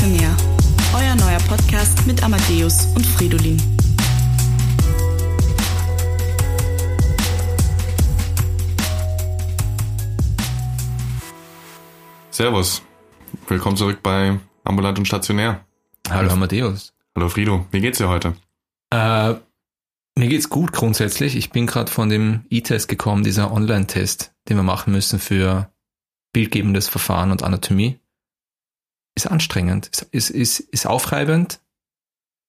Stationär. Euer neuer Podcast mit Amadeus und Fridolin. Servus. Willkommen zurück bei Ambulant und Stationär. Hallo Amadeus. Hallo Frido. Wie geht's dir heute? Äh, mir geht's gut grundsätzlich. Ich bin gerade von dem E-Test gekommen, dieser Online-Test, den wir machen müssen für bildgebendes Verfahren und Anatomie. Ist anstrengend, ist, ist, ist, aufreibend.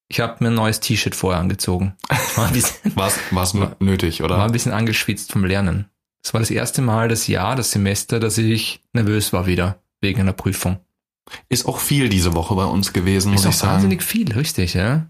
Ich habe mir ein neues T-Shirt vorher angezogen. War war, nötig, oder? War ein bisschen angeschwitzt vom Lernen. Es war das erste Mal das Jahr, das Semester, dass ich nervös war wieder, wegen einer Prüfung. Ist auch viel diese Woche bei uns gewesen, muss ist ich sagen. wahnsinnig viel, richtig, ja?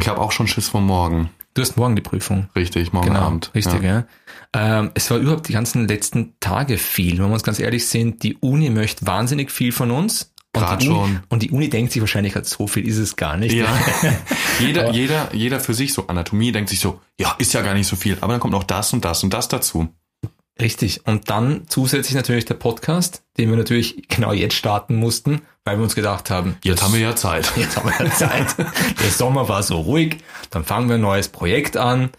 Ich habe auch schon Schiss vor morgen. Du hast morgen die Prüfung. Richtig, morgen genau, Abend. Richtig, ja. ja. Ähm, es war überhaupt die ganzen letzten Tage viel. Wenn wir uns ganz ehrlich sind, die Uni möchte wahnsinnig viel von uns. Gerade schon. Und die Uni denkt sich wahrscheinlich, halt, so viel ist es gar nicht. Ja. jeder, jeder, jeder für sich, so Anatomie denkt sich so, ja, ist ja gar nicht so viel. Aber dann kommt noch das und das und das dazu. Richtig. Und dann zusätzlich natürlich der Podcast, den wir natürlich genau jetzt starten mussten, weil wir uns gedacht haben, jetzt haben wir ja Zeit. Jetzt haben wir ja Zeit. der Sommer war so ruhig. Dann fangen wir ein neues Projekt an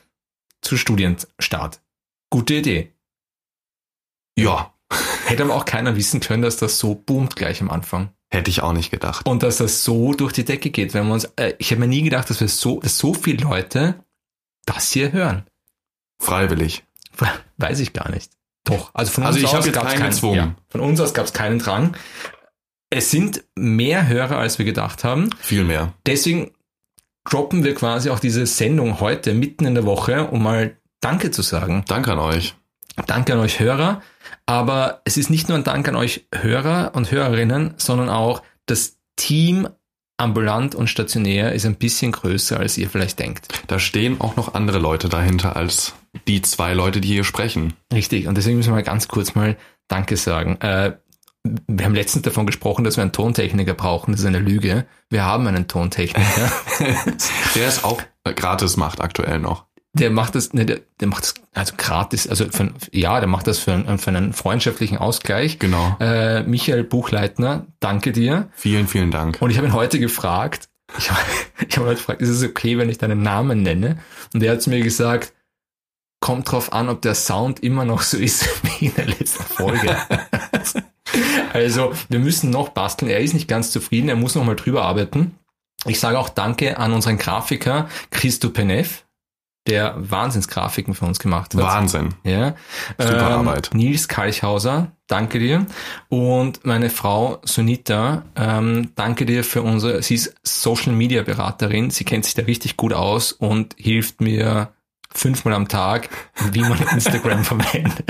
zu Studienstart. Gute Idee. Ja. Hätte aber auch keiner wissen können, dass das so boomt gleich am Anfang. Hätte ich auch nicht gedacht. Und dass das so durch die Decke geht, wenn wir uns, äh, ich habe mir nie gedacht, dass wir so, dass so viele Leute das hier hören. Freiwillig. Weiß ich gar nicht. Doch. Also von also uns ich aus gab es keinen ja, Von uns aus gab es keinen Drang. Es sind mehr Hörer, als wir gedacht haben. Viel mehr. Deswegen droppen wir quasi auch diese Sendung heute mitten in der Woche, um mal Danke zu sagen. Danke an euch. Danke an euch Hörer. Aber es ist nicht nur ein Dank an euch Hörer und Hörerinnen, sondern auch das Team ambulant und stationär ist ein bisschen größer, als ihr vielleicht denkt. Da stehen auch noch andere Leute dahinter als die zwei Leute, die hier sprechen. Richtig, und deswegen müssen wir mal ganz kurz mal Danke sagen. Äh, wir haben letztens davon gesprochen, dass wir einen Tontechniker brauchen. Das ist eine Lüge. Wir haben einen Tontechniker. Der es auch gratis macht aktuell noch. Der macht das, ne, der, der macht das also gratis, also für, ja, der macht das für, einen, für einen freundschaftlichen Ausgleich. Genau. Äh, Michael Buchleitner, danke dir. Vielen, vielen Dank. Und ich habe ihn heute gefragt, ich habe ich hab heute gefragt, ist es okay, wenn ich deinen Namen nenne? Und er hat zu mir gesagt, kommt drauf an, ob der Sound immer noch so ist wie in der letzten Folge. also, wir müssen noch basteln. Er ist nicht ganz zufrieden, er muss noch mal drüber arbeiten. Ich sage auch Danke an unseren Grafiker Christo Penev, der Wahnsinnsgrafiken für uns gemacht hat. Wahnsinn. Ja. Super ähm, Arbeit. Nils Kalchhauser, danke dir. Und meine Frau Sunita, ähm, danke dir für unsere, sie ist Social Media Beraterin, sie kennt sich da richtig gut aus und hilft mir fünfmal am Tag, wie man Instagram verwendet.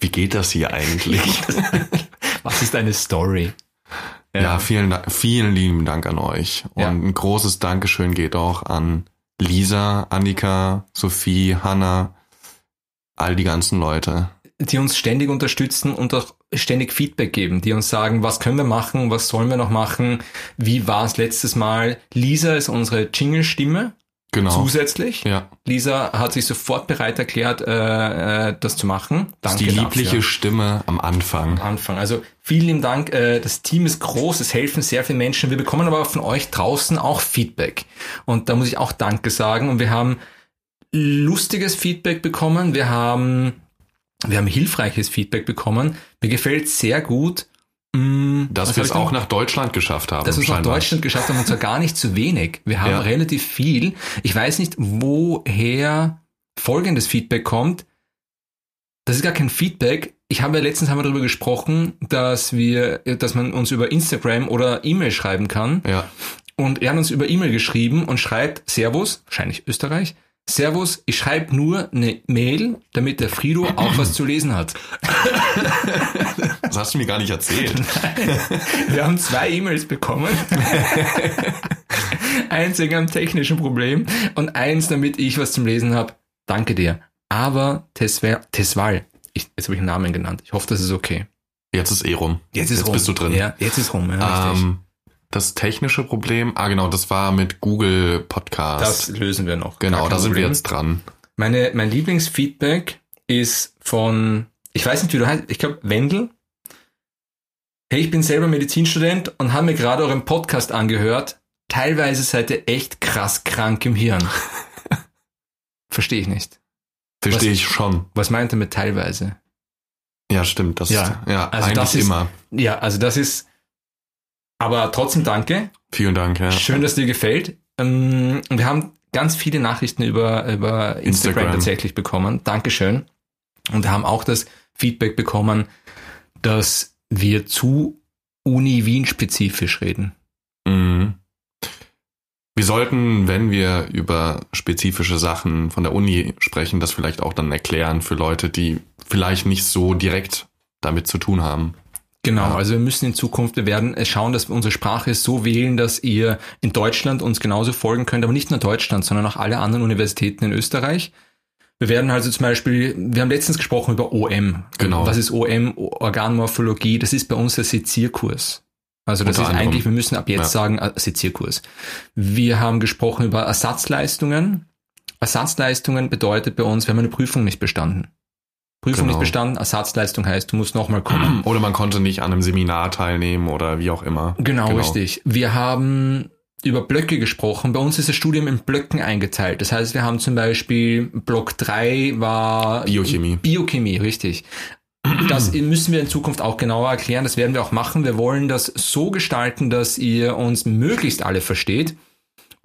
Wie geht das hier eigentlich? Was ist deine Story? Ja, ja vielen, vielen lieben Dank an euch. Und ja. ein großes Dankeschön geht auch an Lisa, Annika, Sophie, Hanna, all die ganzen Leute. Die uns ständig unterstützen und auch ständig Feedback geben, die uns sagen, was können wir machen, was sollen wir noch machen, wie war es letztes Mal. Lisa ist unsere Jingle-Stimme. Genau. Zusätzlich. Ja. Lisa hat sich sofort bereit erklärt, äh, das zu machen. Danke die liebliche dafür. Stimme am Anfang. Am Anfang. Also vielen lieben Dank. Äh, das Team ist groß, es helfen sehr viele Menschen. Wir bekommen aber von euch draußen auch Feedback. Und da muss ich auch Danke sagen. Und wir haben lustiges Feedback bekommen. Wir haben, wir haben hilfreiches Feedback bekommen. Mir gefällt sehr gut, dass wir es auch nach Deutschland geschafft haben. Dass wir es nach Deutschland geschafft haben und zwar gar nicht zu wenig. Wir haben ja. relativ viel. Ich weiß nicht, woher folgendes Feedback kommt. Das ist gar kein Feedback. Ich habe ja letztens haben wir darüber gesprochen, dass wir, dass man uns über Instagram oder E-Mail schreiben kann. Ja. Und er hat uns über E-Mail geschrieben und schreibt Servus, wahrscheinlich Österreich, Servus, ich schreibe nur eine Mail, damit der Frido auch was zu lesen hat. Hast du mir gar nicht erzählt. Wir haben zwei E-Mails bekommen. eins wegen einem technischen Problem und eins, damit ich was zum Lesen habe. Danke dir. Aber Tesval, ich, jetzt habe ich einen Namen genannt. Ich hoffe, das ist okay. Jetzt ist eh rum. Jetzt ist jetzt rum. bist du drin. Ja, jetzt ist rum, ja, richtig. Ähm, das technische Problem, ah genau, das war mit Google Podcast. Das lösen wir noch. Genau, da sind Problem. wir jetzt dran. Meine, mein Lieblingsfeedback ist von, ich weiß nicht, wie du heißt, ich glaube Wendel. Hey, ich bin selber Medizinstudent und habe mir gerade euren Podcast angehört. Teilweise seid ihr echt krass krank im Hirn. Verstehe ich nicht. Verstehe ich schon. Was meint er mit teilweise? Ja, stimmt. Das Ja, ist, ja also das ist- immer. Ja, also das ist, aber trotzdem danke. Vielen Dank. Ja. Schön, dass dir gefällt. Ähm, Wir haben ganz viele Nachrichten über, über Instagram, Instagram. tatsächlich bekommen. Dankeschön. Und wir haben auch das Feedback bekommen, dass wir zu Uni Wien spezifisch reden. Mhm. Wir sollten, wenn wir über spezifische Sachen von der Uni sprechen, das vielleicht auch dann erklären für Leute, die vielleicht nicht so direkt damit zu tun haben. Genau, Ja. also wir müssen in Zukunft, wir werden schauen, dass wir unsere Sprache so wählen, dass ihr in Deutschland uns genauso folgen könnt, aber nicht nur Deutschland, sondern auch alle anderen Universitäten in Österreich. Wir werden also zum Beispiel, wir haben letztens gesprochen über OM. Genau. Was ist OM? Organmorphologie. Das ist bei uns der Sezierkurs. Also das Unter ist anderem. eigentlich, wir müssen ab jetzt Ja. sagen, äh, Sezierkurs. Wir haben gesprochen über Ersatzleistungen. Ersatzleistungen bedeutet bei uns, wir haben eine Prüfung nicht bestanden. Prüfung Genau. nicht bestanden, Ersatzleistung heißt, du musst nochmal kommen. Oder man konnte nicht an einem Seminar teilnehmen oder wie auch immer. Genau, richtig. Wir haben über Blöcke gesprochen. Bei uns ist das Studium in Blöcken eingeteilt. Das heißt, wir haben zum Beispiel Block 3 war Biochemie. Biochemie, richtig. Das müssen wir in Zukunft auch genauer erklären. Das werden wir auch machen. Wir wollen das so gestalten, dass ihr uns möglichst alle versteht.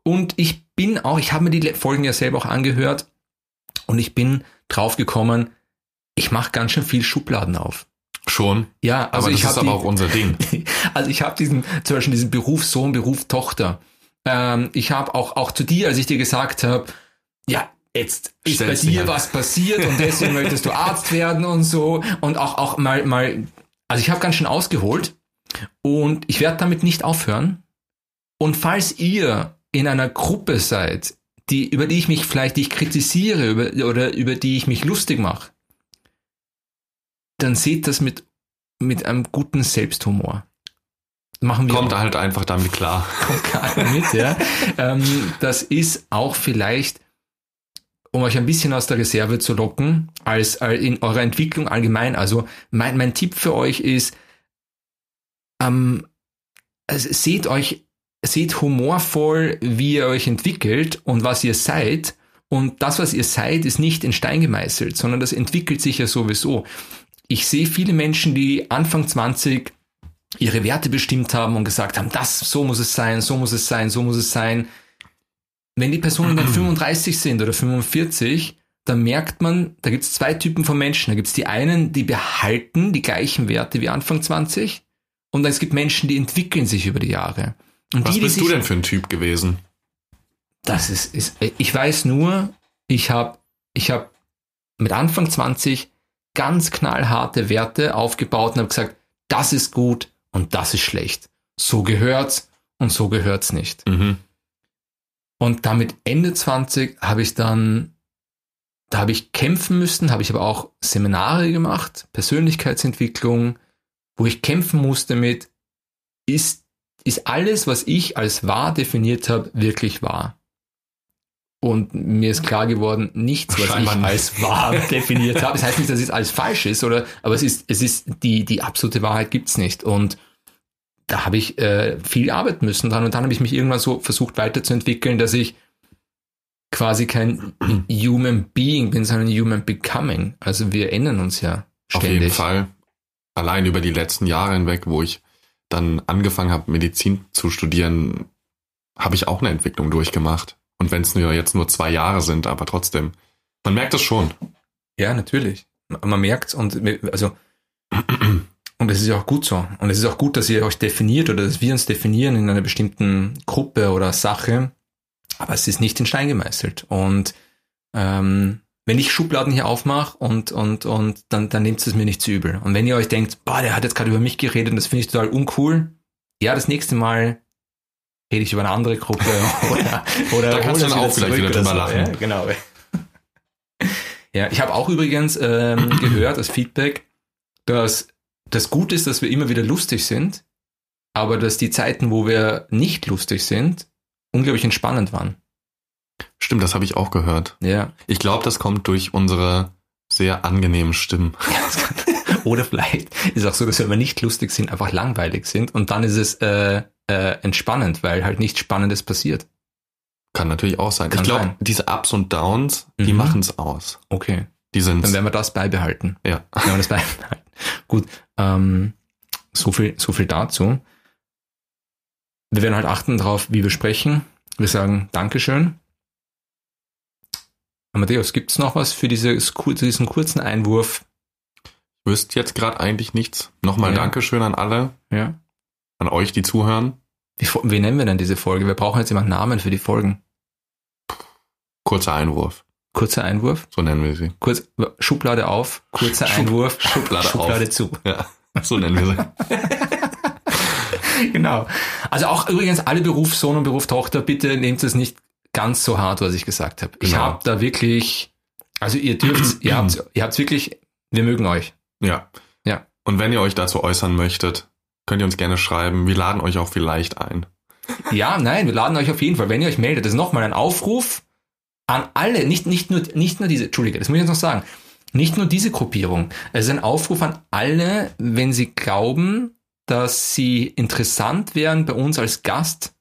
Und ich bin auch, ich habe mir die Folgen ja selber auch angehört und ich bin drauf gekommen, ich mache ganz schön viel Schubladen auf. Schon. Ja, also aber das ich ist habe aber die, auch unser Ding. also ich habe diesen, zum Beispiel diesen Beruf Sohn, Beruf Tochter. Ähm, ich habe auch, auch zu dir, als ich dir gesagt habe, ja, jetzt ist Stell's bei dir an. was passiert und deswegen möchtest du Arzt werden und so. Und auch, auch mal, mal, also ich habe ganz schön ausgeholt und ich werde damit nicht aufhören. Und falls ihr in einer Gruppe seid, die, über die ich mich vielleicht, die ich kritisiere über, oder über die ich mich lustig mache, dann seht das mit, mit einem guten Selbsthumor. Machen wir Kommt auch. halt einfach damit klar. Kommt gerade mit, ja. ähm, das ist auch vielleicht, um euch ein bisschen aus der Reserve zu locken, als äh, in eurer Entwicklung allgemein. Also mein, mein Tipp für euch ist, ähm, also seht euch, seht humorvoll, wie ihr euch entwickelt und was ihr seid. Und das, was ihr seid, ist nicht in Stein gemeißelt, sondern das entwickelt sich ja sowieso. Ich sehe viele Menschen, die Anfang 20 ihre Werte bestimmt haben und gesagt haben, das, so muss es sein, so muss es sein, so muss es sein. Wenn die Personen dann 35 sind oder 45, dann merkt man, da gibt es zwei Typen von Menschen. Da gibt es die einen, die behalten die gleichen Werte wie Anfang 20 und es gibt Menschen, die entwickeln sich über die Jahre. Und Was die, die bist sich, du denn für ein Typ gewesen? Das ist, ist ich weiß nur, ich habe ich hab mit Anfang 20 ganz knallharte Werte aufgebaut und habe gesagt, das ist gut und das ist schlecht. So gehört's und so gehört's nicht. Mhm. Und damit Ende 20 habe ich dann, da habe ich kämpfen müssen, habe ich aber auch Seminare gemacht, Persönlichkeitsentwicklung, wo ich kämpfen musste mit, ist, ist alles, was ich als wahr definiert habe, wirklich wahr? Und mir ist klar geworden, nichts, was ich Scheinbar nicht. als wahr definiert habe. Das heißt nicht, dass es alles falsch ist, oder, aber es ist, es ist, die, die absolute Wahrheit gibt's nicht. Und da habe ich äh, viel arbeiten müssen dran und dann habe ich mich irgendwann so versucht weiterzuentwickeln, dass ich quasi kein Human Being bin, sondern Human Becoming. Also wir ändern uns ja Auf ständig. jeden Fall. Allein über die letzten Jahre hinweg, wo ich dann angefangen habe, Medizin zu studieren, habe ich auch eine Entwicklung durchgemacht. Und wenn es nur jetzt nur zwei Jahre sind, aber trotzdem. Man merkt es schon. Ja, natürlich. Man merkt und also und es ist ja auch gut so. Und es ist auch gut, dass ihr euch definiert oder dass wir uns definieren in einer bestimmten Gruppe oder Sache. Aber es ist nicht in Stein gemeißelt. Und ähm, wenn ich Schubladen hier aufmache und, und, und dann, dann nehmt es mir nicht zu übel. Und wenn ihr euch denkt, boah, der hat jetzt gerade über mich geredet und das finde ich total uncool, ja, das nächste Mal rede ich über eine andere Gruppe oder, oder Da kannst du dann das auch vielleicht wieder drüber lachen. Ja, genau. Ja, ich habe auch übrigens ähm, gehört als Feedback, dass das gut ist, dass wir immer wieder lustig sind, aber dass die Zeiten, wo wir nicht lustig sind, unglaublich entspannend waren. Stimmt, das habe ich auch gehört. Ja. Ich glaube, das kommt durch unsere sehr angenehmen Stimmen. Oder vielleicht ist es auch so, dass wenn wir nicht lustig sind, einfach langweilig sind und dann ist es äh, äh, entspannend, weil halt nichts Spannendes passiert. Kann natürlich auch sein. Kann ich glaube, diese Ups und Downs, die Mhm. machen es aus. Okay. Die sind Dann werden wir das beibehalten. ja. Werden wir das beibehalten. Gut. Ähm, so viel, so viel dazu. Wir werden halt achten darauf, wie wir sprechen. Wir sagen Dankeschön. Amadeus, gibt's noch was für dieses, diesen kurzen Einwurf? Wüsst jetzt gerade eigentlich nichts. Nochmal Ja. Dankeschön an alle, Ja. an euch, die zuhören. Wie, wie nennen wir denn diese Folge? Wir brauchen jetzt immer Namen für die Folgen. Kurzer Einwurf, Kurzer Einwurf, so nennen wir sie. kurz Schublade auf, kurzer Schub- Einwurf, Schublade auf. Schublade zu. Ja, so nennen wir sie. genau. Also auch übrigens alle Berufssohn und Berufstochter, bitte nehmt es nicht ganz so hart, was ich gesagt habe. Ich Genau. habe da wirklich, also ihr dürft, ihr habt, ihr habt's wirklich, wir mögen euch. Ja. Ja. Und wenn ihr euch dazu äußern möchtet, könnt ihr uns gerne schreiben. Wir laden euch auch vielleicht ein. Ja, nein, wir laden euch auf jeden Fall, wenn ihr euch meldet, das ist nochmal ein Aufruf an alle, nicht, nicht nur, nicht nur diese, Entschuldige, das muss ich jetzt noch sagen, nicht nur diese Gruppierung, es ist ein Aufruf an alle, wenn sie glauben, dass sie interessant wären, bei uns als Gast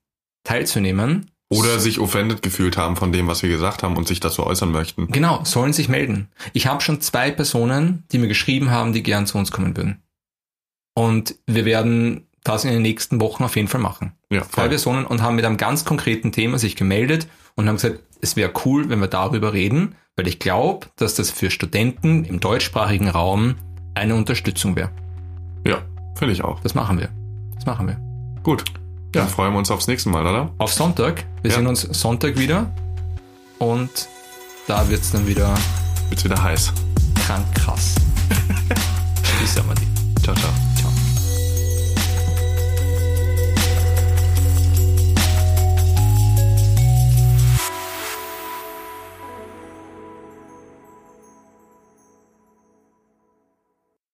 teilzunehmen. Oder sich offended gefühlt haben von dem, was wir gesagt haben und sich dazu äußern möchten. Genau, sollen sich melden. Ich habe schon zwei Personen, die mir geschrieben haben, die gern zu uns kommen würden. Und wir werden das in den nächsten Wochen auf jeden Fall machen. Ja, Zwei. Personen und haben mit einem ganz konkreten Thema sich gemeldet und haben gesagt, es wäre cool, wenn wir darüber reden, weil ich glaube, dass das für Studenten im deutschsprachigen Raum eine Unterstützung wäre. Ja, finde ich auch. Das machen wir. Das machen wir. Gut. Dann Ja. freuen wir uns aufs nächste Mal, oder? Auf Sonntag. Wir Ja. sehen uns Sonntag wieder und da wird's dann wieder Wird's wieder heiß. krank krass. Tschüss, Amadi. Ciao, ciao.